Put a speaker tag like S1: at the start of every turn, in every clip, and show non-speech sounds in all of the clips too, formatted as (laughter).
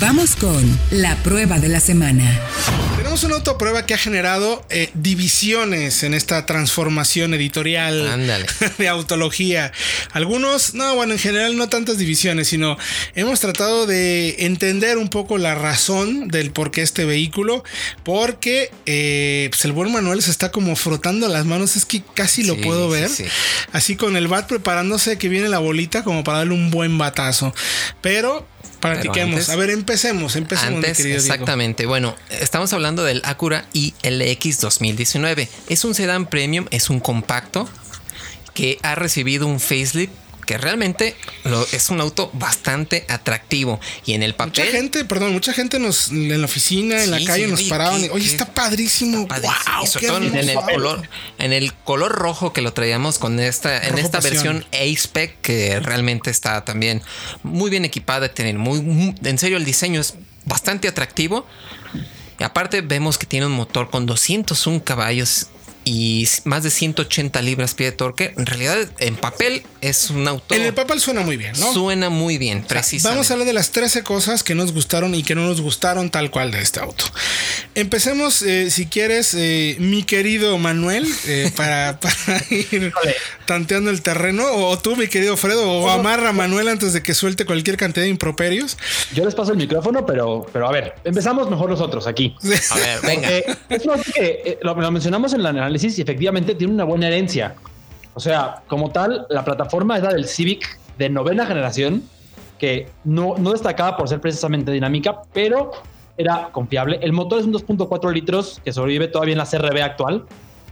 S1: Vamos con la prueba de la semana.
S2: Tenemos una autoprueba que ha generado eh, divisiones en esta transformación editorial
S3: Ándale. (laughs)
S2: de autología. Algunos, no, bueno, en general no tantas divisiones, sino hemos tratado de entender un poco la razón del por qué este vehículo, porque eh, pues el buen Manuel se está como frotando las manos, es que casi lo
S3: Sí,
S2: puedo
S3: sí,
S2: ver,
S3: sí.
S2: así con el bat preparándose que viene la bolita como para darle un buen batazo. Pero practiquemos.
S3: antes-
S2: a ver, empecemos, empecemos, mi
S3: Antes,
S2: Diego.
S3: exactamente. Bueno, estamos hablando del Acura ILX 2019. Es un sedán premium, es un compacto que ha recibido un facelift que realmente lo- es un auto bastante atractivo. Y en el
S2: Mucha
S3: papel.
S2: gente, perdón, mucha gente nos en la oficina, en la calle
S3: sí,
S2: nos
S3: oye,
S2: paraban.
S3: qué-
S2: y, Oye,
S3: qué-
S2: está padrísimo.
S3: padrísimo.
S2: Wow,
S3: Y sobre todo en el
S2: hermoso".
S3: color, en el color rojo que lo traíamos con esta, en esta
S2: pasión.
S3: versión A-Spec que realmente está también muy bien equipada, tiene muy, muy- en serio el diseño es bastante atractivo. Y aparte vemos que tiene un motor con 201 caballos y más de 180 libras-pie de torque. En realidad, en papel es un auto.
S2: En el papel suena muy bien, ¿no?
S3: Suena muy bien, precisamente.
S2: Vamos a hablar de las 13 cosas que nos gustaron y que no nos gustaron tal cual de este auto. Empecemos, eh, si quieres, eh, mi querido Manuel, eh, para, (laughs) para ir tanteando el terreno, o tú, mi querido Fredo, o amarra a Manuel antes de que suelte cualquier cantidad de improperios.
S4: Yo les paso el micrófono, pero, pero a ver, empezamos mejor nosotros aquí.
S3: A ver, venga.
S4: Porque es que eh, lo, lo mencionamos en el análisis y efectivamente tiene una buena herencia. O sea, como tal, la plataforma es la del Civic de novena generación, que no, no destacaba por ser precisamente dinámica, pero era confiable. El motor es un 2.4 litros que sobrevive todavía en la CRB actual,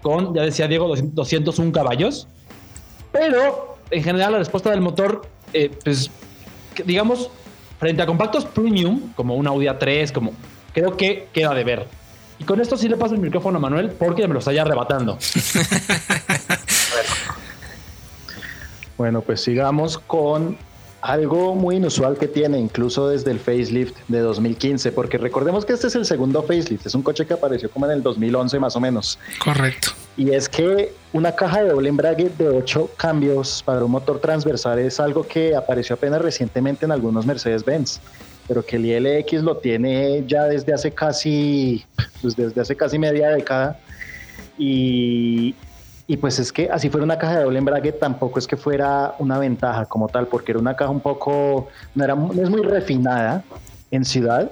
S4: con, ya decía Diego, 200 201 caballos. Pero en general la respuesta del motor, eh, pues que, digamos, frente a compactos premium, como un Audi A3, como creo que queda de ver. Y con esto sí le paso el micrófono a Manuel porque me lo está ya arrebatando. (laughs)
S5: Bueno, pues sigamos con algo muy inusual que tiene, incluso desde el facelift de 2015, porque recordemos que este es el segundo facelift, es un coche que apareció como en el 2011 más o menos.
S2: Correcto.
S5: Y es que una caja de doble embrague de 8 cambios para un motor transversal es algo que apareció apenas recientemente en algunos Mercedes-Benz, pero que el ILX lo tiene ya desde hace casi, pues desde hace casi media década. Y, y pues es que así fuera una caja de doble embrague, tampoco es que fuera una ventaja como tal, porque era una caja un poco, no, era, no es muy refinada en ciudad.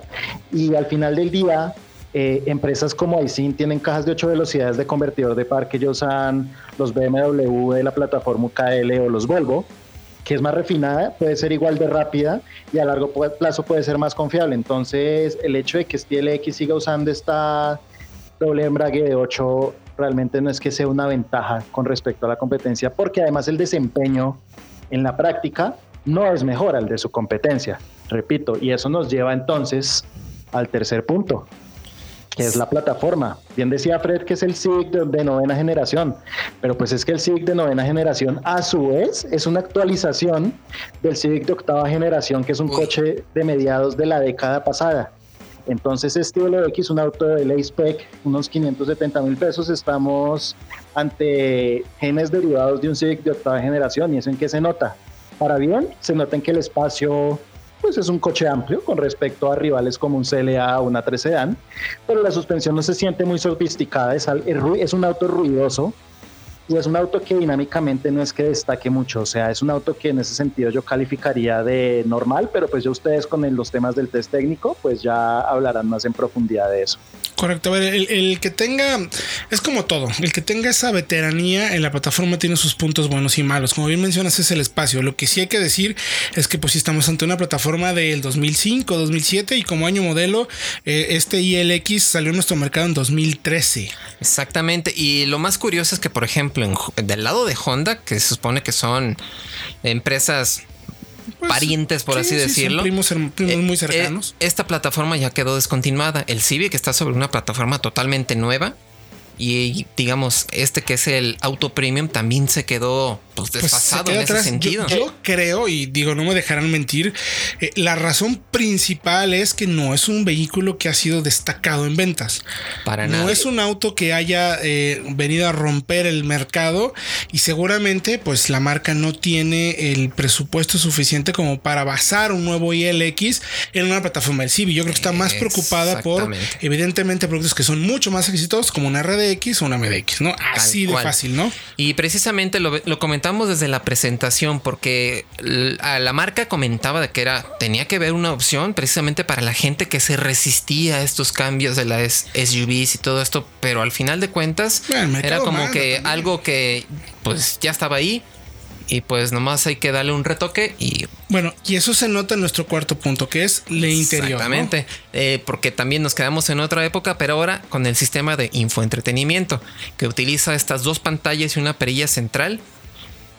S5: Y al final del día, eh, empresas como Aisin tienen cajas de 8 velocidades de convertidor de par que ellos usan los BMW de la plataforma KL o los Volvo, que es más refinada, puede ser igual de rápida y a largo plazo puede ser más confiable. Entonces, el hecho de que este LX siga usando esta doble embrague de 8 realmente no es que sea una ventaja con respecto a la competencia, porque además el desempeño en la práctica no es mejor al de su competencia, repito, y eso nos lleva entonces al tercer punto, que es la plataforma. Bien decía Fred que es el Civic de, de novena generación, pero pues es que el Civic de novena generación a su vez es una actualización del Civic de octava generación, que es un
S3: Uy.
S5: coche de mediados de la década pasada. Entonces este LX, un auto de ley spec, unos 570 mil pesos, estamos ante genes derivados de un Civic de octava generación. ¿Y eso en qué se nota? Para bien, se nota en que el espacio pues es un coche amplio con respecto a rivales como un CLA o una 3 Sedan, pero la suspensión no se siente muy sofisticada, es, es un auto ruidoso y es un auto que dinámicamente no es que destaque mucho, o sea, es un auto que en ese sentido yo calificaría de normal, pero pues ya ustedes con los temas del test técnico pues ya hablarán más en profundidad de eso.
S2: Correcto, a ver, el, el que tenga, es como todo, el que tenga esa veteranía en la plataforma tiene sus puntos buenos y malos. Como bien mencionas, es el espacio. Lo que sí hay que decir es que pues sí estamos ante una plataforma del 2005, 2007 y como año modelo, eh, este ILX salió a nuestro mercado en 2013.
S3: Exactamente. Y lo más curioso es que, por ejemplo, en- del lado de Honda, que se supone que son empresas
S2: Pues,
S3: parientes, por
S2: sí,
S3: así
S2: sí,
S3: decirlo.
S2: primos
S3: eh,
S2: muy
S3: eh,
S2: cercanos.
S3: esta plataforma ya quedó descontinuada. El Civic está sobre una plataforma totalmente nueva. Y digamos, este que es el Auto Premium también se quedó pues,
S2: pues,
S3: desfasado
S2: queda
S3: en ese
S2: atrás.
S3: Sentido.
S2: Yo, creo, y digo, no me dejarán mentir, eh, la razón principal es que no es un vehículo que ha sido destacado en ventas.
S3: Para
S2: no
S3: nada.
S2: es un auto que haya eh, venido a romper el mercado y seguramente pues la marca no tiene el presupuesto suficiente como para basar un nuevo ILX en una plataforma del CIVI. Yo creo que está más preocupada por evidentemente productos que son mucho más exitosos como una RDX o una MDX, ¿no? Así de
S3: cual.
S2: fácil, ¿no?
S3: Y precisamente lo, lo comentamos desde la presentación porque la marca comentaba de que era tenía que ver una opción precisamente para la gente que se resistía a estos cambios de las SUVs y todo esto, pero al final de cuentas
S2: mercado
S3: era como que
S2: también.
S3: algo que pues ya estaba ahí y pues nomás hay que darle un retoque y
S2: Bueno, y eso se nota en nuestro cuarto punto, que es el interior. ¿no?
S3: Exactamente, Eh, porque también nos quedamos en otra época, pero ahora con el sistema de infoentretenimiento, que utiliza estas dos pantallas y una perilla central,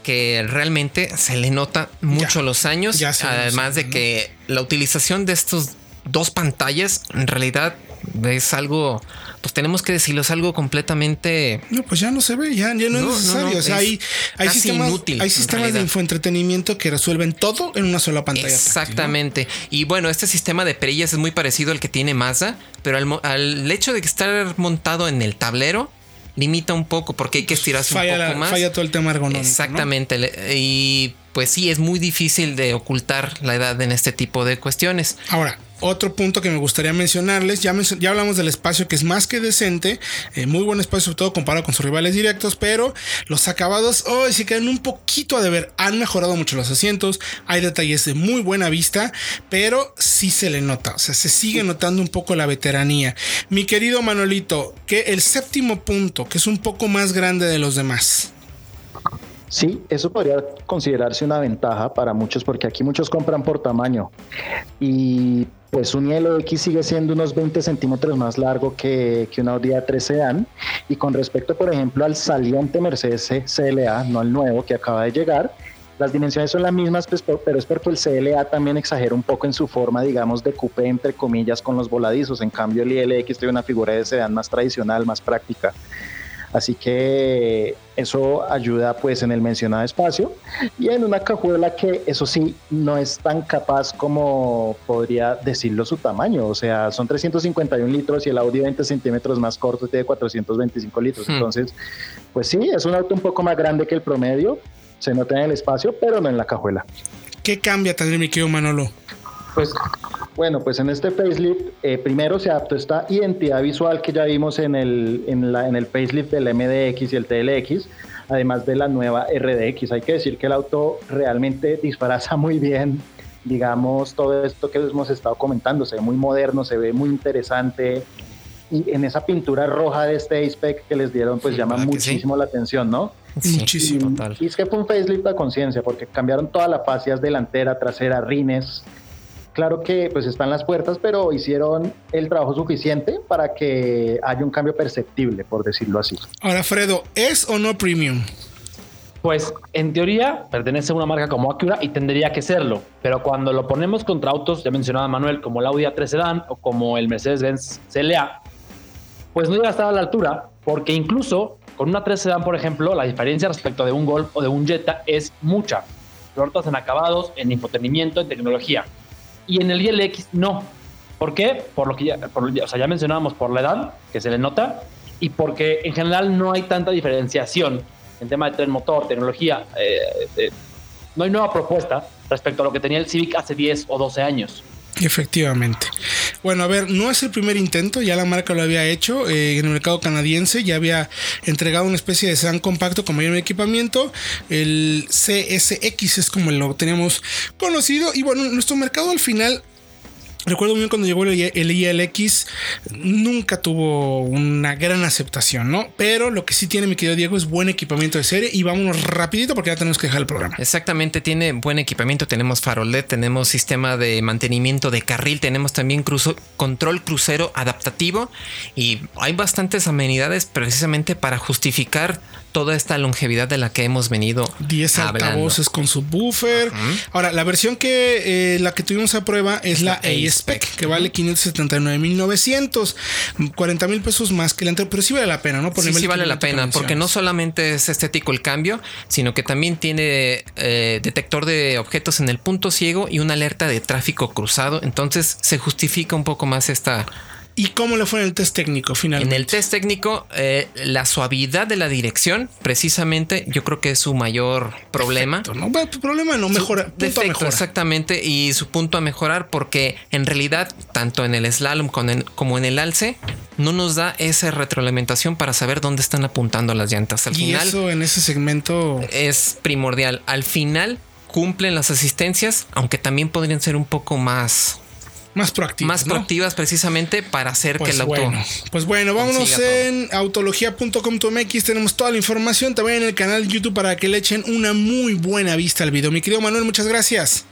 S3: que realmente se le nota mucho
S2: Ya,
S3: los años,
S2: ya
S3: además de que la utilización de estos dos pantallas en realidad es algo, pues tenemos que decirlo, es algo completamente...
S2: No, pues ya no se ve, ya, ya no, es necesario.
S3: no,
S2: o sea, hay, hay sistemas,
S3: inútil,
S2: hay sistemas de infoentretenimiento que resuelven todo en una sola pantalla.
S3: Exactamente. Y bueno, este sistema de perillas es muy parecido al que tiene Mazda, pero al, al hecho de estar montado en el tablero limita un poco porque hay que estirarse
S2: Falla,
S3: un poco
S2: la-
S3: más.
S2: falla todo el tema ergonómico.
S3: Exactamente. Y pues sí, es muy difícil de ocultar la edad en este tipo de cuestiones.
S2: Ahora, otro punto que me gustaría mencionarles, ya, ya hablamos del espacio que es más que decente, eh, muy buen espacio, sobre todo comparado con sus rivales directos, pero los acabados hoy sí quedan un poquito a deber. Han mejorado mucho los asientos, hay detalles de muy buena vista, pero sí se le nota, o sea, se sigue notando un poco la veteranía. Mi querido Manolito, que el séptimo punto, que es un poco más grande de los demás.
S5: Sí, eso podría considerarse una ventaja para muchos porque aquí muchos compran por tamaño y pues un ILX sigue siendo unos 20 centímetros más largo que, que un Audi A3 Sedan y con respecto por ejemplo al saliente Mercedes CLA, no al nuevo que acaba de llegar, las dimensiones son las mismas, pues, pero es porque el CLA también exagera un poco en su forma, digamos, de coupé, entre comillas, con los voladizos. En cambio, el ILX tiene una figura de sedán más tradicional, más práctica. Así que eso ayuda pues en el mencionado espacio y en una cajuela que eso sí no es tan capaz como podría decirlo su tamaño. O sea, son 351 litros y el Audi 20 centímetros más corto tiene 425 litros.
S3: Hmm.
S5: Entonces, pues sí, es un auto un poco más grande que el promedio. Se nota en el espacio, pero no en la cajuela.
S2: ¿Qué cambia también, mi querido Manolo?
S5: Pues bueno, pues en este facelift eh, primero se adaptó esta identidad visual que ya vimos en el, en, la, en el facelift del MDX y el TLX, además de la nueva RDX. Hay que decir que el auto realmente disfraza (laughs) muy bien, digamos, todo esto que hemos estado comentando. Se ve muy moderno, se ve muy interesante. Y en esa pintura roja de este A-Spec que les dieron, pues
S3: Sí,
S5: llama muchísimo la atención, ¿no?
S3: Sí,
S2: Muchísimo.
S3: total.
S5: Y es que fue un facelift a conciencia, porque cambiaron todas las fascias delantera, trasera, rines. Claro que pues están las puertas, pero hicieron el trabajo suficiente para que haya un cambio perceptible, por decirlo así.
S2: Ahora, Fredo, ¿es o no premium?
S4: Pues en teoría pertenece a una marca como Acura y tendría que serlo, pero cuando lo ponemos contra autos, ya mencionaba Manuel, como el Audi A3 Sedan o como el Mercedes-Benz CLA, pues no llega a estar a la altura, porque incluso con una 3 Sedan, por ejemplo, la diferencia respecto de un Golf o de un Jetta es mucha. Tortas en acabados, en infotenimiento, en tecnología. Y en el ILX no. ¿Por qué? Por lo que ya, por- o sea, ya mencionábamos, por la edad, que se le nota, y porque en general no hay tanta diferenciación en tema de tren motor, tecnología. eh, eh, no hay nueva propuesta respecto a lo que tenía el Civic hace 10 o 12 años.
S2: Efectivamente. Bueno, a ver, no es el primer intento, ya la marca lo había hecho eh, en el mercado canadiense, ya había entregado una especie de sedán compacto con mayor equipamiento, el CSX es como lo teníamos conocido, y bueno, nuestro mercado al final Recuerdo muy bien cuando llegó el, ILX, nunca tuvo una gran aceptación, ¿no? Pero lo que sí tiene mi querido Diego es buen equipamiento de serie y vámonos rapidito porque ya tenemos que dejar el programa.
S3: Exactamente, tiene buen equipamiento, tenemos farol LED, tenemos sistema de mantenimiento de carril, tenemos también control crucero adaptativo y hay bastantes amenidades precisamente para justificar toda esta longevidad de la que hemos venido
S2: 10
S3: hablando.
S2: altavoces con subwoofer. Ahora, la versión que eh, la que tuvimos a prueba es la A-Spec, que vale 579.900, 40 mil pesos más que la anterior, pero sí vale la pena, ¿no? Por
S3: Sí, sí vale la pena, porque no solamente es estético el cambio, sino que también tiene eh, detector de objetos en el punto ciego y una alerta de tráfico cruzado. Entonces se justifica un poco más esta.
S2: ¿Y cómo le fue en el test técnico
S3: En
S2: finalmente?
S3: el test técnico, eh, la suavidad de la dirección, precisamente, yo creo que es su mayor problema.
S2: No, bueno, problema no, mejora, punto a
S3: Defecto,
S2: mejora.
S3: exactamente, y su punto a mejorar, porque en realidad, tanto en el slalom en- como en el alce, no nos da esa retroalimentación para saber dónde están apuntando las llantas. Al
S2: Y
S3: final
S2: eso en ese segmento
S3: es primordial. Al final cumplen las asistencias, aunque también podrían ser un poco más,
S2: más proactivo.
S3: más
S2: ¿no?
S3: proactivas precisamente para hacer
S2: Pues
S3: que el auto...
S2: bueno, pues bueno, vámonos en autología.com.mx. Tenemos toda la información también en el canal de YouTube para que le echen una muy buena vista al video. Mi querido Manuel, muchas gracias.